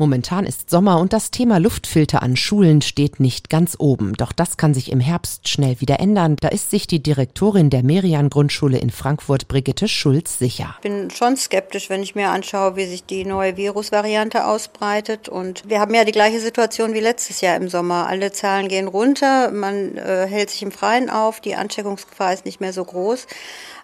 Momentan ist Sommer und das Thema Luftfilter an Schulen steht nicht ganz oben. Doch das kann sich im Herbst schnell wieder ändern. Da ist sich die Direktorin der Merian Grundschule in Frankfurt, Brigitte Schulz, sicher. Ich bin schon skeptisch, wenn ich mir anschaue, wie sich die neue Virusvariante ausbreitet. Und wir haben ja die gleiche Situation wie letztes Jahr im Sommer. Alle Zahlen gehen runter, man äh, hält sich im Freien auf, die Ansteckungsgefahr ist nicht mehr so groß.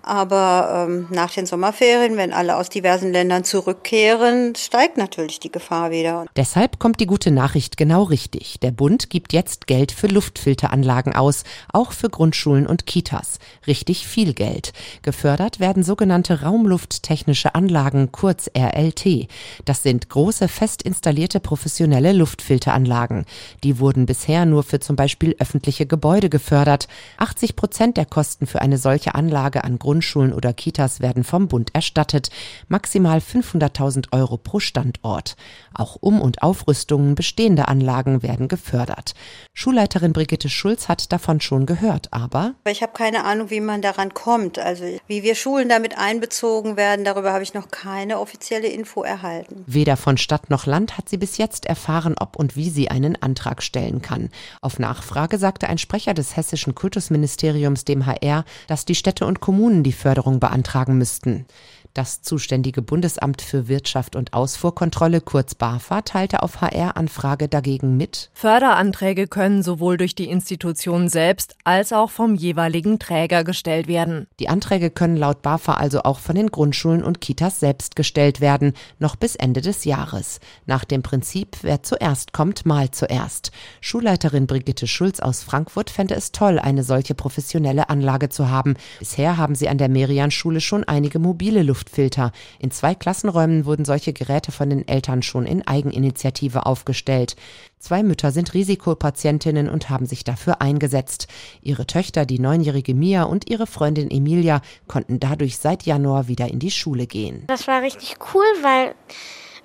Aber ähm, nach den Sommerferien, wenn alle aus diversen Ländern zurückkehren, steigt natürlich die Gefahr wieder. Deshalb kommt die gute Nachricht genau richtig. Der Bund gibt jetzt Geld für Luftfilteranlagen aus, auch für Grundschulen und Kitas. Richtig viel Geld. Gefördert werden sogenannte Raumlufttechnische Anlagen, kurz RLT. Das sind große, fest installierte professionelle Luftfilteranlagen. Die wurden bisher nur für zum Beispiel öffentliche Gebäude gefördert. 80 Prozent der Kosten für eine solche Anlage an Grundschulen Grundschulen oder Kitas werden vom Bund erstattet, maximal 500.000 Euro pro Standort. Auch Um- und Aufrüstungen bestehender Anlagen werden gefördert. Schulleiterin Brigitte Schulz hat davon schon gehört, aber ich habe keine Ahnung, wie man daran kommt. Also wie wir Schulen damit einbezogen werden, darüber habe ich noch keine offizielle Info erhalten. Weder von Stadt noch Land hat sie bis jetzt erfahren, ob und wie sie einen Antrag stellen kann. Auf Nachfrage sagte ein Sprecher des hessischen Kultusministeriums dem HR, dass die Städte und Kommunen die Förderung beantragen müssten. Das zuständige Bundesamt für Wirtschaft und Ausfuhrkontrolle, kurz BAFA, teilte auf HR-Anfrage dagegen mit. Förderanträge können sowohl durch die Institution selbst als auch vom jeweiligen Träger gestellt werden. Die Anträge können laut BAFA also auch von den Grundschulen und Kitas selbst gestellt werden, noch bis Ende des Jahres. Nach dem Prinzip, wer zuerst kommt, mal zuerst. Schulleiterin Brigitte Schulz aus Frankfurt fände es toll, eine solche professionelle Anlage zu haben. Bisher haben sie an der Merian-Schule schon einige mobile Luft Luftfilter. In zwei Klassenräumen wurden solche Geräte von den Eltern schon in Eigeninitiative aufgestellt. Zwei Mütter sind Risikopatientinnen und haben sich dafür eingesetzt. Ihre Töchter, die neunjährige Mia und ihre Freundin Emilia, konnten dadurch seit Januar wieder in die Schule gehen. Das war richtig cool, weil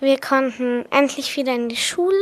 wir konnten endlich wieder in die Schule.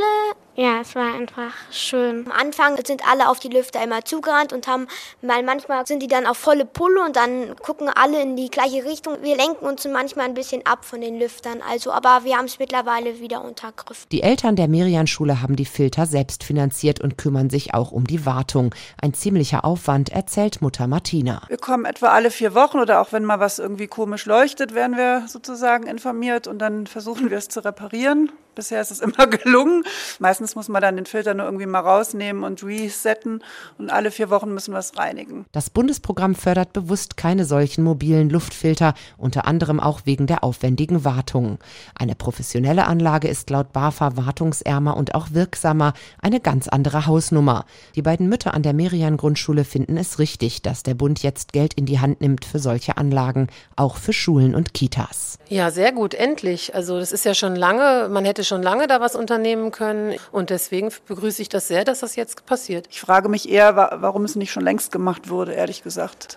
Ja, es war einfach schön. Am Anfang sind alle auf die Lüfter immer zugerannt und haben, weil manchmal sind die dann auf volle Pulle und dann gucken alle in die gleiche Richtung. Wir lenken uns manchmal ein bisschen ab von den Lüftern, also, aber wir haben es mittlerweile wieder unter Griff. Die Eltern der Merian-Schule haben die Filter selbst finanziert und kümmern sich auch um die Wartung. Ein ziemlicher Aufwand, erzählt Mutter Martina. Wir kommen etwa alle vier Wochen oder auch wenn mal was irgendwie komisch leuchtet, werden wir sozusagen informiert und dann versuchen wir es zu reparieren. Bisher ist es immer gelungen. Meistens muss man dann den Filter nur irgendwie mal rausnehmen und resetten und alle vier Wochen müssen wir es reinigen. Das Bundesprogramm fördert bewusst keine solchen mobilen Luftfilter, unter anderem auch wegen der aufwendigen Wartung. Eine professionelle Anlage ist laut BAFA wartungsärmer und auch wirksamer, eine ganz andere Hausnummer. Die beiden Mütter an der Merian Grundschule finden es richtig, dass der Bund jetzt Geld in die Hand nimmt für solche Anlagen, auch für Schulen und Kitas. Ja, sehr gut, endlich. Also das ist ja schon lange, man hätte schon lange da was unternehmen können. Und deswegen begrüße ich das sehr, dass das jetzt passiert. Ich frage mich eher, warum es nicht schon längst gemacht wurde, ehrlich gesagt.